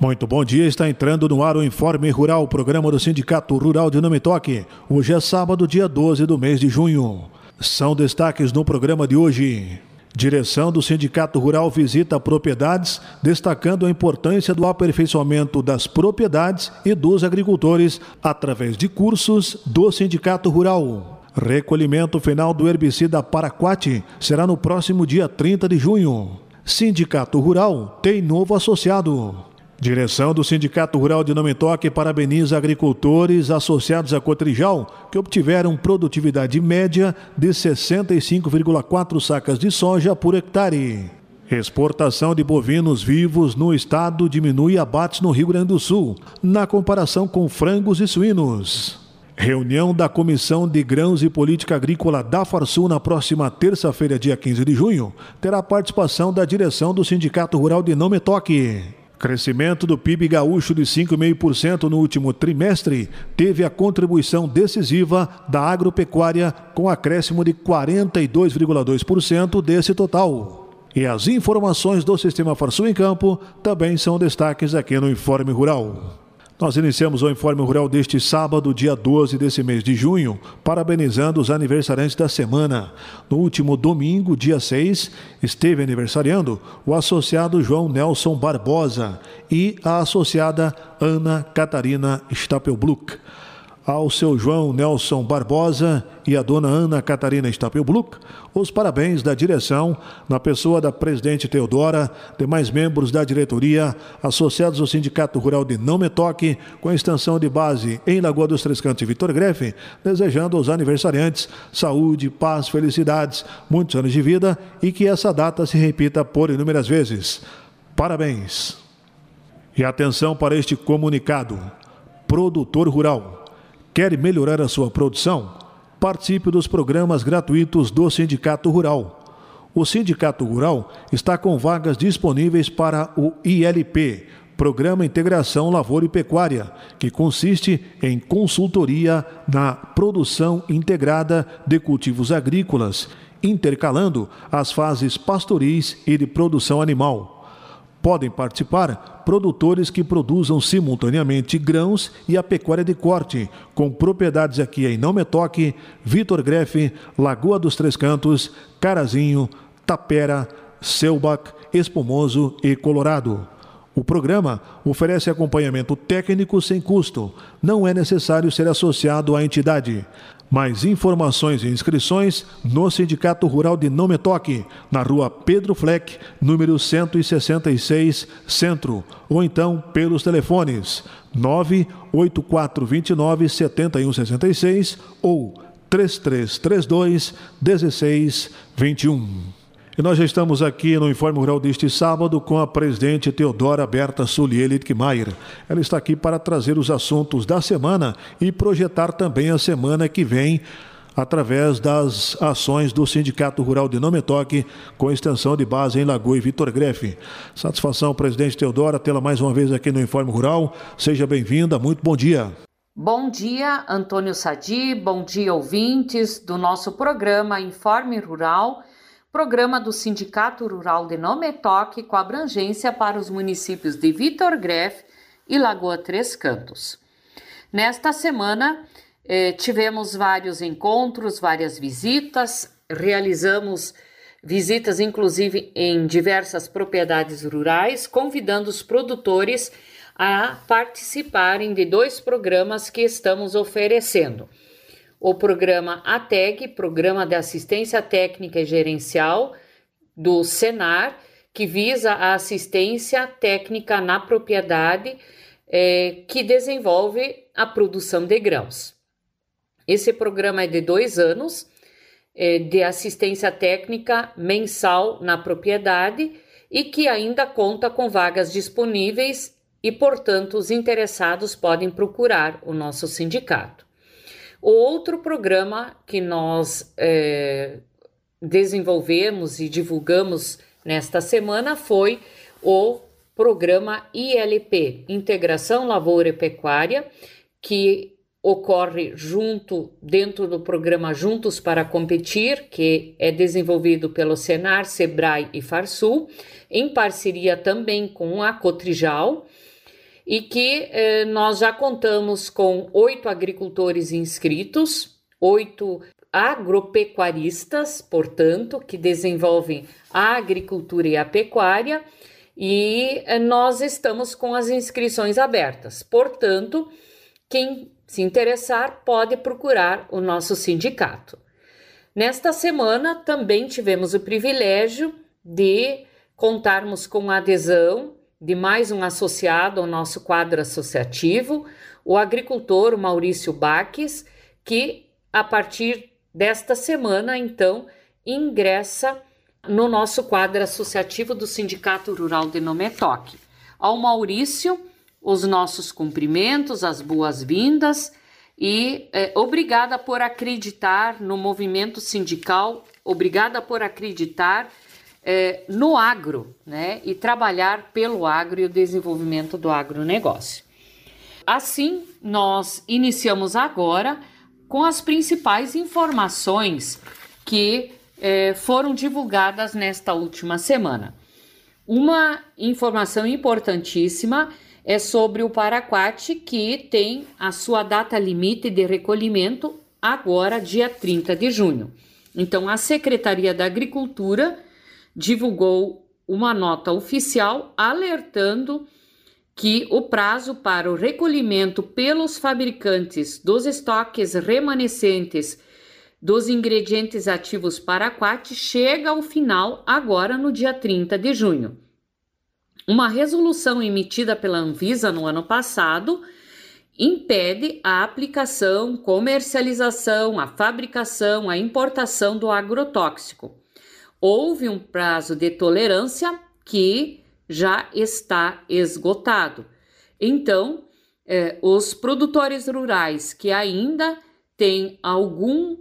Muito bom dia, está entrando no ar o Informe Rural, programa do Sindicato Rural de Nome Toque. Hoje é sábado, dia 12 do mês de junho. São destaques no programa de hoje. Direção do Sindicato Rural visita propriedades, destacando a importância do aperfeiçoamento das propriedades e dos agricultores através de cursos do Sindicato Rural. Recolhimento final do herbicida Paraquat será no próximo dia 30 de junho. Sindicato Rural tem novo associado. Direção do Sindicato Rural de Nome Toque parabeniza agricultores associados a Cotrijal que obtiveram produtividade média de 65,4 sacas de soja por hectare. Exportação de bovinos vivos no estado diminui abates no Rio Grande do Sul, na comparação com frangos e suínos. Reunião da Comissão de Grãos e Política Agrícola da Farsul na próxima terça-feira, dia 15 de junho, terá participação da direção do Sindicato Rural de Nome Toque. Crescimento do PIB gaúcho de 5,5% no último trimestre teve a contribuição decisiva da agropecuária, com acréscimo de 42,2% desse total. E as informações do Sistema Farsul em Campo também são destaques aqui no Informe Rural. Nós iniciamos o Informe Rural deste sábado, dia 12 desse mês de junho, parabenizando os aniversariantes da semana. No último domingo, dia 6, esteve aniversariando o associado João Nelson Barbosa e a associada Ana Catarina Stapelbluck ao seu João Nelson Barbosa e à dona Ana Catarina Stapelbluck os parabéns da direção, na pessoa da presidente Teodora, demais membros da diretoria, associados ao Sindicato Rural de Não Me Toque, com extensão de base em Lagoa dos Três Cantos e Vitor Grefe, desejando aos aniversariantes saúde, paz, felicidades, muitos anos de vida e que essa data se repita por inúmeras vezes. Parabéns! E atenção para este comunicado. Produtor rural Quer melhorar a sua produção? Participe dos programas gratuitos do Sindicato Rural. O Sindicato Rural está com vagas disponíveis para o ILP, Programa Integração Lavoura e Pecuária, que consiste em consultoria na produção integrada de cultivos agrícolas, intercalando as fases pastoris e de produção animal. Podem participar produtores que produzam simultaneamente grãos e a pecuária de corte, com propriedades aqui em Não Metoque, Vitor Grefe, Lagoa dos Três Cantos, Carazinho, Tapera, Selbach, Espumoso e Colorado. O programa oferece acompanhamento técnico sem custo. Não é necessário ser associado à entidade. Mais informações e inscrições no Sindicato Rural de Não Me Toque, na rua Pedro Fleck, número 166, Centro, ou então pelos telefones 98429 7166 ou 3332 1621. E nós já estamos aqui no Informe Rural deste sábado com a presidente Teodora Berta Sulier Littmeier. Ela está aqui para trazer os assuntos da semana e projetar também a semana que vem através das ações do Sindicato Rural de Nome Toque, com extensão de base em Lagoa e Vitor Grefe. Satisfação, presidente Teodora, tê-la mais uma vez aqui no Informe Rural. Seja bem-vinda, muito bom dia. Bom dia, Antônio Sadi, bom dia, ouvintes do nosso programa Informe Rural programa do Sindicato Rural de Nometoque com abrangência para os municípios de Vitor Greff e Lagoa Três Cantos. Nesta semana, eh, tivemos vários encontros, várias visitas, realizamos visitas inclusive em diversas propriedades rurais, convidando os produtores a participarem de dois programas que estamos oferecendo o programa ATEG, Programa de Assistência Técnica e Gerencial do Senar, que visa a assistência técnica na propriedade é, que desenvolve a produção de grãos. Esse programa é de dois anos, é, de assistência técnica mensal na propriedade e que ainda conta com vagas disponíveis e, portanto, os interessados podem procurar o nosso sindicato. Outro programa que nós é, desenvolvemos e divulgamos nesta semana foi o programa ILP Integração Lavoura e Pecuária, que ocorre junto dentro do programa Juntos para Competir, que é desenvolvido pelo Senar, Sebrae e Farsul, em parceria também com a Cotrijal e que eh, nós já contamos com oito agricultores inscritos, oito agropecuaristas, portanto, que desenvolvem a agricultura e a pecuária, e eh, nós estamos com as inscrições abertas. Portanto, quem se interessar pode procurar o nosso sindicato. Nesta semana também tivemos o privilégio de contarmos com a adesão de mais um associado ao nosso quadro associativo, o agricultor Maurício Baques, que a partir desta semana, então, ingressa no nosso quadro associativo do Sindicato Rural de Nometoque. Ao Maurício, os nossos cumprimentos, as boas-vindas e é, obrigada por acreditar no movimento sindical, obrigada por acreditar é, no agro, né? E trabalhar pelo agro e o desenvolvimento do agronegócio. Assim, nós iniciamos agora com as principais informações que é, foram divulgadas nesta última semana. Uma informação importantíssima é sobre o Paraquat, que tem a sua data limite de recolhimento agora, dia 30 de junho. Então, a Secretaria da Agricultura divulgou uma nota oficial alertando que o prazo para o recolhimento pelos fabricantes dos estoques remanescentes dos ingredientes ativos paraquat chega ao final agora no dia 30 de junho. Uma resolução emitida pela Anvisa no ano passado impede a aplicação, comercialização, a fabricação, a importação do agrotóxico houve um prazo de tolerância que já está esgotado. Então, eh, os produtores rurais que ainda têm algum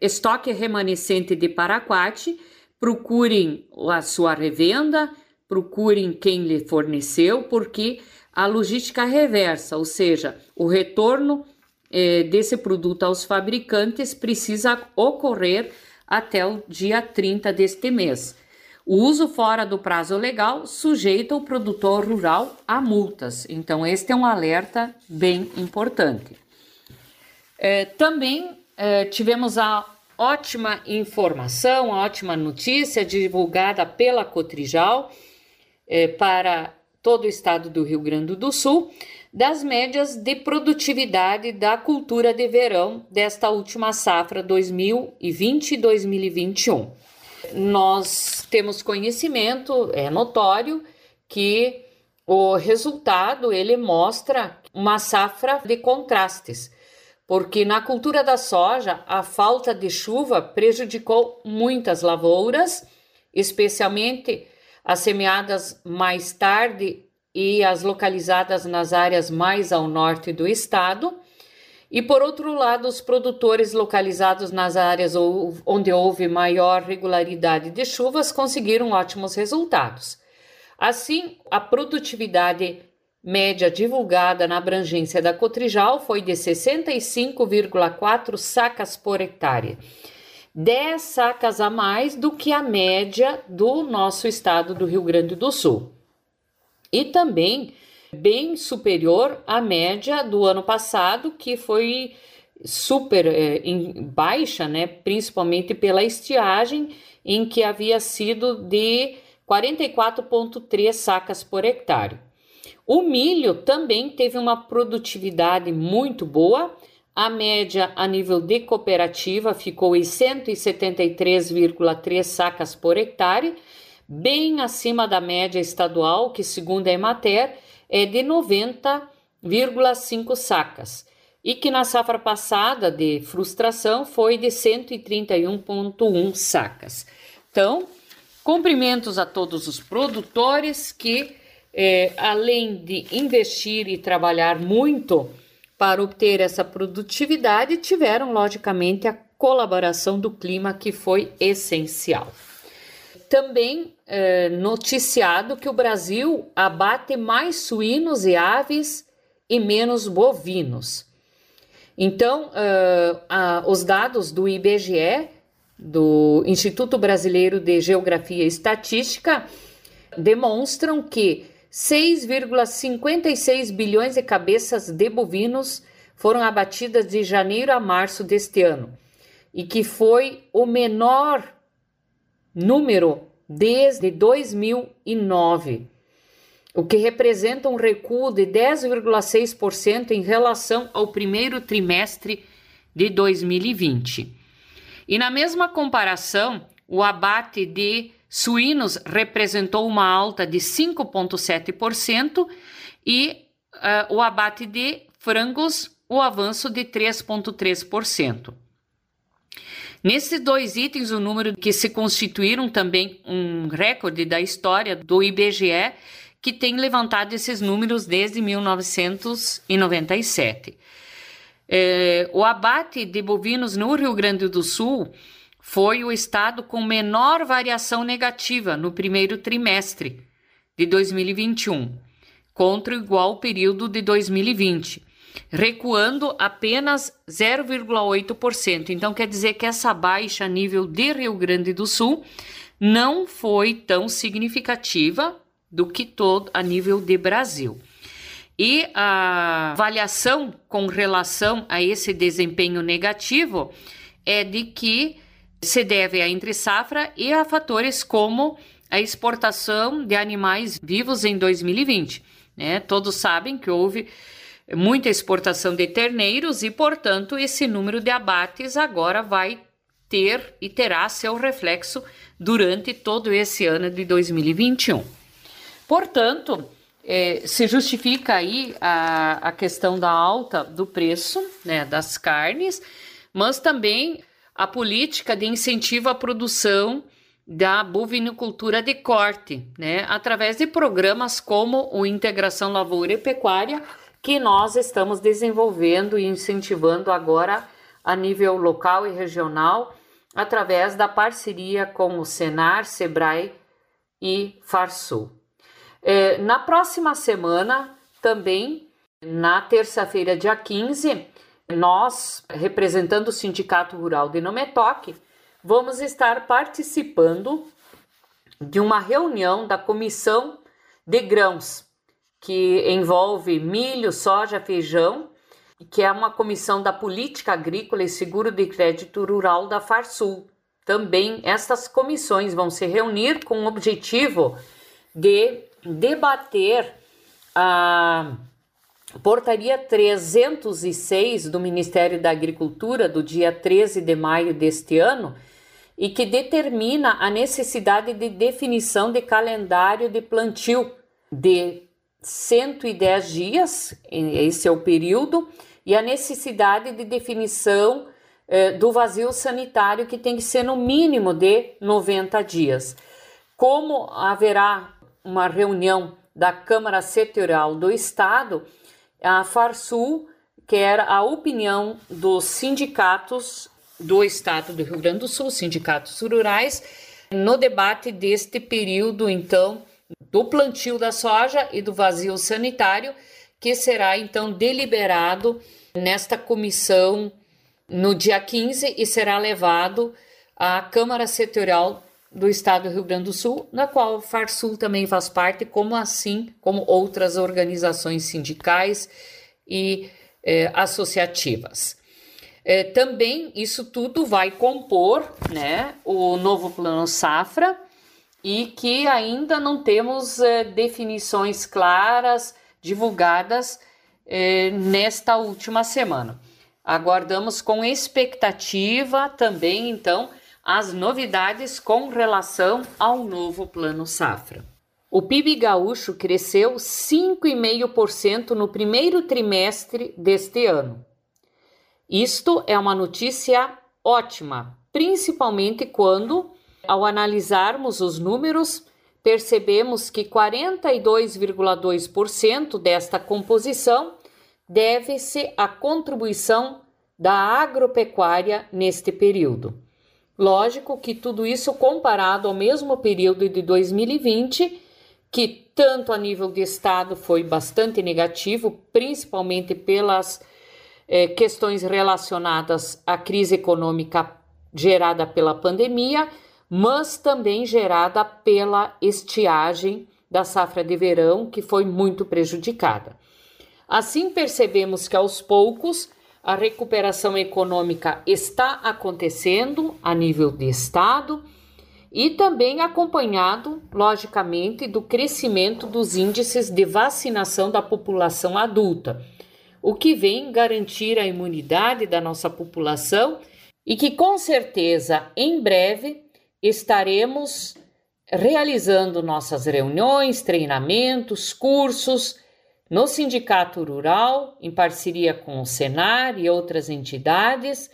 estoque remanescente de paraquat, procurem a sua revenda, procurem quem lhe forneceu, porque a logística reversa, ou seja, o retorno eh, desse produto aos fabricantes precisa ocorrer até o dia 30 deste mês. O uso fora do prazo legal sujeita o produtor rural a multas. Então, este é um alerta bem importante. É, também é, tivemos a ótima informação, a ótima notícia divulgada pela Cotrijal é, para todo o estado do Rio Grande do Sul das médias de produtividade da cultura de verão desta última safra 2020-2021. Nós temos conhecimento, é notório que o resultado ele mostra uma safra de contrastes, porque na cultura da soja a falta de chuva prejudicou muitas lavouras, especialmente as semeadas mais tarde e as localizadas nas áreas mais ao norte do estado. E por outro lado, os produtores localizados nas áreas onde houve maior regularidade de chuvas conseguiram ótimos resultados. Assim, a produtividade média divulgada na abrangência da Cotrijal foi de 65,4 sacas por hectare, 10 sacas a mais do que a média do nosso estado do Rio Grande do Sul e também bem superior à média do ano passado, que foi super é, em baixa, né, principalmente pela estiagem, em que havia sido de 44,3 sacas por hectare. O milho também teve uma produtividade muito boa. A média a nível de cooperativa ficou em 173,3 sacas por hectare, bem acima da média estadual, que segundo a Emater é de 90,5 sacas, e que na safra passada de frustração foi de 131,1 sacas. Então, cumprimentos a todos os produtores que, é, além de investir e trabalhar muito para obter essa produtividade, tiveram, logicamente, a colaboração do clima, que foi essencial também é, noticiado que o Brasil abate mais suínos e aves e menos bovinos. Então, uh, uh, os dados do IBGE, do Instituto Brasileiro de Geografia e Estatística, demonstram que 6,56 bilhões de cabeças de bovinos foram abatidas de janeiro a março deste ano, e que foi o menor número desde 2009, o que representa um recuo de 10,6% em relação ao primeiro trimestre de 2020. E na mesma comparação, o abate de suínos representou uma alta de 5,7% e uh, o abate de frangos, o avanço de 3,3%. Nesses dois itens, o número que se constituíram também um recorde da história do IBGE, que tem levantado esses números desde 1997. É, o abate de bovinos no Rio Grande do Sul foi o estado com menor variação negativa no primeiro trimestre de 2021, contra o igual período de 2020, recuando apenas 0,8%. Então, quer dizer que essa baixa a nível de Rio Grande do Sul não foi tão significativa do que todo a nível de Brasil. E a avaliação com relação a esse desempenho negativo é de que se deve à entre safra e a fatores como a exportação de animais vivos em 2020. Né? Todos sabem que houve muita exportação de terneiros e, portanto, esse número de abates agora vai ter e terá seu reflexo durante todo esse ano de 2021. Portanto, é, se justifica aí a, a questão da alta do preço né, das carnes, mas também a política de incentivo à produção da bovinicultura de corte, né, através de programas como o Integração Lavoura e Pecuária, que nós estamos desenvolvendo e incentivando agora a nível local e regional, através da parceria com o Senar, Sebrae e Farsul. É, na próxima semana, também, na terça-feira, dia 15, nós, representando o Sindicato Rural de Nometoque, vamos estar participando de uma reunião da Comissão de Grãos, que envolve milho, soja, feijão, que é uma comissão da Política Agrícola e Seguro de Crédito Rural da Farsul. Também estas comissões vão se reunir com o objetivo de debater a Portaria 306 do Ministério da Agricultura, do dia 13 de maio deste ano, e que determina a necessidade de definição de calendário de plantio de 110 dias, esse é o período, e a necessidade de definição eh, do vazio sanitário, que tem que ser no mínimo de 90 dias. Como haverá uma reunião da Câmara Setorial do Estado, a Farsul quer a opinião dos sindicatos do estado do Rio Grande do Sul, sindicatos rurais, no debate deste período, então, do plantio da soja e do vazio sanitário, que será então deliberado nesta comissão no dia 15 e será levado à Câmara Setorial do Estado do Rio Grande do Sul, na qual o Farsul também faz parte, como assim como outras organizações sindicais e eh, associativas. Eh, também isso tudo vai compor né, o novo plano safra e que ainda não temos eh, definições claras divulgadas nesta última semana. Aguardamos com expectativa também, então, as novidades com relação ao novo Plano Safra. O PIB gaúcho cresceu 5,5% no primeiro trimestre deste ano. Isto é uma notícia ótima, principalmente quando, ao analisarmos os números, percebemos que 42,2% desta composição deve-se à contribuição da agropecuária neste período. Lógico que tudo isso comparado ao mesmo período de 2020, que tanto a nível de Estado foi bastante negativo, principalmente pelas eh, questões relacionadas à crise econômica gerada pela pandemia, mas também gerada pela estiagem da safra de verão, que foi muito prejudicada. Assim, percebemos que aos poucos a recuperação econômica está acontecendo a nível de Estado e também acompanhado, logicamente, do crescimento dos índices de vacinação da população adulta, o que vem garantir a imunidade da nossa população e que com certeza em breve estaremos realizando nossas reuniões, treinamentos, cursos no Sindicato Rural, em parceria com o Senar e outras entidades,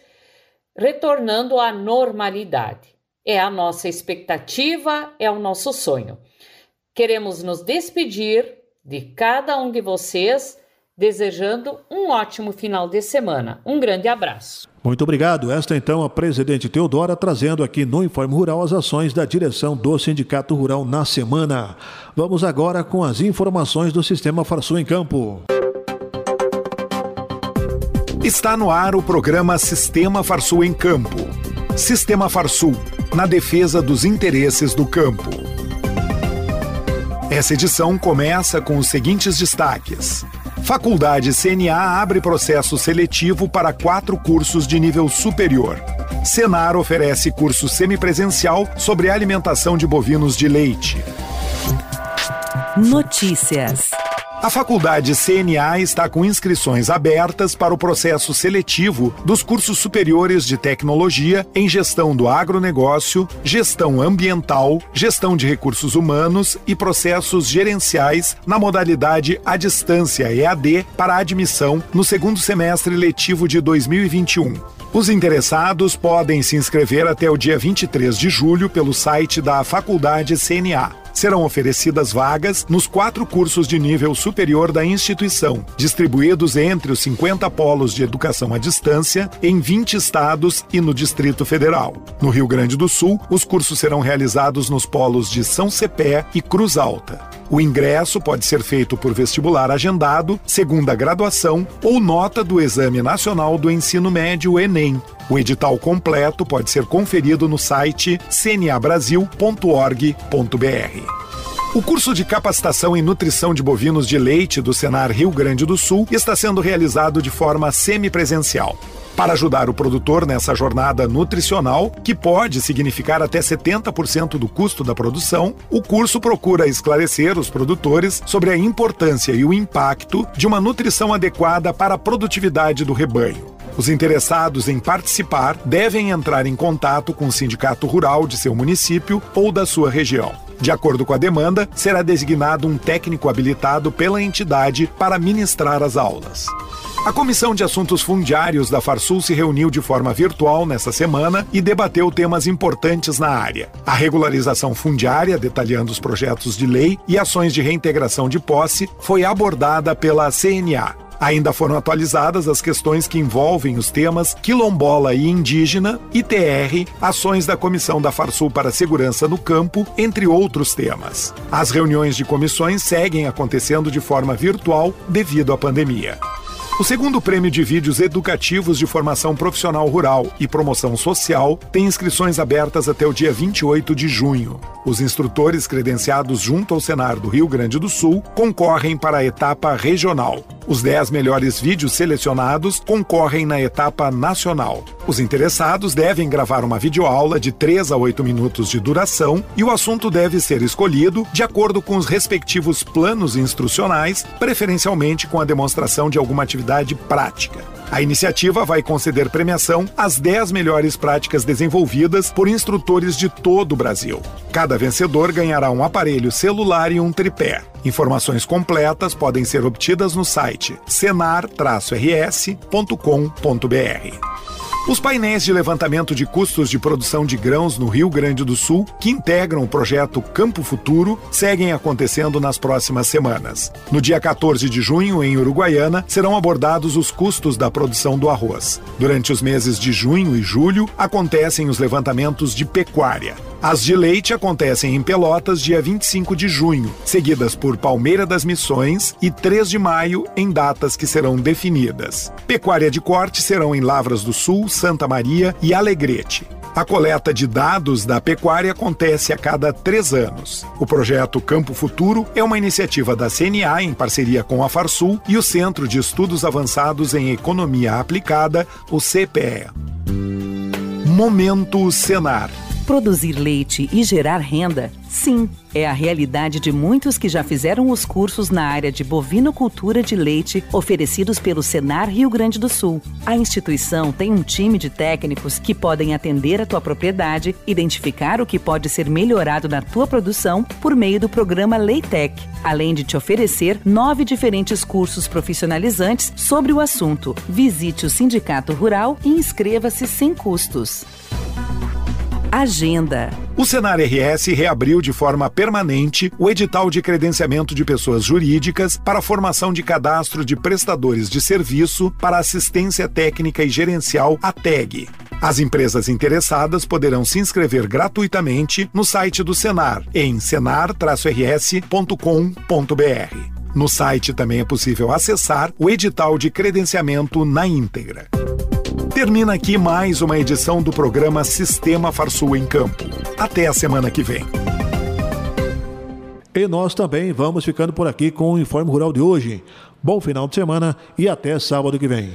retornando à normalidade. É a nossa expectativa, é o nosso sonho. Queremos nos despedir de cada um de vocês, desejando um ótimo final de semana. Um grande abraço. Muito obrigado. Esta então a presidente Teodora trazendo aqui no Informe Rural as ações da direção do Sindicato Rural na semana. Vamos agora com as informações do Sistema Farsul em Campo. Está no ar o programa Sistema Farsul em Campo. Sistema Farsul na defesa dos interesses do campo. Essa edição começa com os seguintes destaques. Faculdade CNA abre processo seletivo para quatro cursos de nível superior. Senar oferece curso semipresencial sobre alimentação de bovinos de leite. Notícias. A faculdade CNA está com inscrições abertas para o processo seletivo dos cursos superiores de tecnologia em gestão do agronegócio, gestão ambiental, gestão de recursos humanos e processos gerenciais na modalidade à distância EAD para admissão no segundo semestre letivo de 2021. Os interessados podem se inscrever até o dia 23 de julho pelo site da Faculdade CNA serão oferecidas vagas nos quatro cursos de nível superior da instituição, distribuídos entre os 50 polos de educação à distância em 20 estados e no Distrito Federal. No Rio Grande do Sul, os cursos serão realizados nos polos de São Cepé e Cruz Alta. O ingresso pode ser feito por vestibular agendado, segunda graduação ou nota do Exame Nacional do Ensino Médio Enem. O edital completo pode ser conferido no site cnabrasil.org.br. O curso de capacitação em nutrição de bovinos de leite do Senar Rio Grande do Sul está sendo realizado de forma semipresencial para ajudar o produtor nessa jornada nutricional, que pode significar até 70% do custo da produção, o curso procura esclarecer os produtores sobre a importância e o impacto de uma nutrição adequada para a produtividade do rebanho. Os interessados em participar devem entrar em contato com o sindicato rural de seu município ou da sua região. De acordo com a demanda, será designado um técnico habilitado pela entidade para ministrar as aulas. A Comissão de Assuntos Fundiários da Farsul se reuniu de forma virtual nesta semana e debateu temas importantes na área. A regularização fundiária, detalhando os projetos de lei e ações de reintegração de posse, foi abordada pela CNA. Ainda foram atualizadas as questões que envolvem os temas quilombola e indígena, ITR, ações da Comissão da Farsul para a Segurança no Campo, entre outros temas. As reuniões de comissões seguem acontecendo de forma virtual devido à pandemia. O segundo prêmio de vídeos educativos de formação profissional rural e promoção social tem inscrições abertas até o dia 28 de junho. Os instrutores credenciados junto ao Senar do Rio Grande do Sul concorrem para a etapa regional. Os 10 melhores vídeos selecionados concorrem na etapa nacional. Os interessados devem gravar uma videoaula de 3 a 8 minutos de duração e o assunto deve ser escolhido de acordo com os respectivos planos instrucionais, preferencialmente com a demonstração de alguma atividade prática. A iniciativa vai conceder premiação às 10 melhores práticas desenvolvidas por instrutores de todo o Brasil. Cada vencedor ganhará um aparelho celular e um tripé. Informações completas podem ser obtidas no site senar-rs.com.br. Os painéis de levantamento de custos de produção de grãos no Rio Grande do Sul, que integram o projeto Campo Futuro, seguem acontecendo nas próximas semanas. No dia 14 de junho, em Uruguaiana, serão abordados os custos da produção do arroz. Durante os meses de junho e julho, acontecem os levantamentos de pecuária. As de leite acontecem em Pelotas dia 25 de junho, seguidas por Palmeira das Missões e 3 de maio em datas que serão definidas. Pecuária de corte serão em Lavras do Sul, Santa Maria e Alegrete. A coleta de dados da pecuária acontece a cada três anos. O projeto Campo Futuro é uma iniciativa da CNA em parceria com a Farsul e o Centro de Estudos Avançados em Economia Aplicada, o CPE. Momento Senar. Produzir leite e gerar renda, sim, é a realidade de muitos que já fizeram os cursos na área de bovinocultura de leite oferecidos pelo Senar Rio Grande do Sul. A instituição tem um time de técnicos que podem atender a tua propriedade, identificar o que pode ser melhorado na tua produção por meio do programa Leitec, além de te oferecer nove diferentes cursos profissionalizantes sobre o assunto. Visite o Sindicato Rural e inscreva-se sem custos. Agenda. O Senar RS reabriu de forma permanente o edital de credenciamento de pessoas jurídicas para a formação de cadastro de prestadores de serviço para assistência técnica e gerencial ATEG. As empresas interessadas poderão se inscrever gratuitamente no site do Senar, em senar-rs.com.br. No site também é possível acessar o edital de credenciamento na íntegra. Termina aqui mais uma edição do programa Sistema Farsul em Campo. Até a semana que vem. E nós também vamos ficando por aqui com o Informe Rural de hoje. Bom final de semana e até sábado que vem.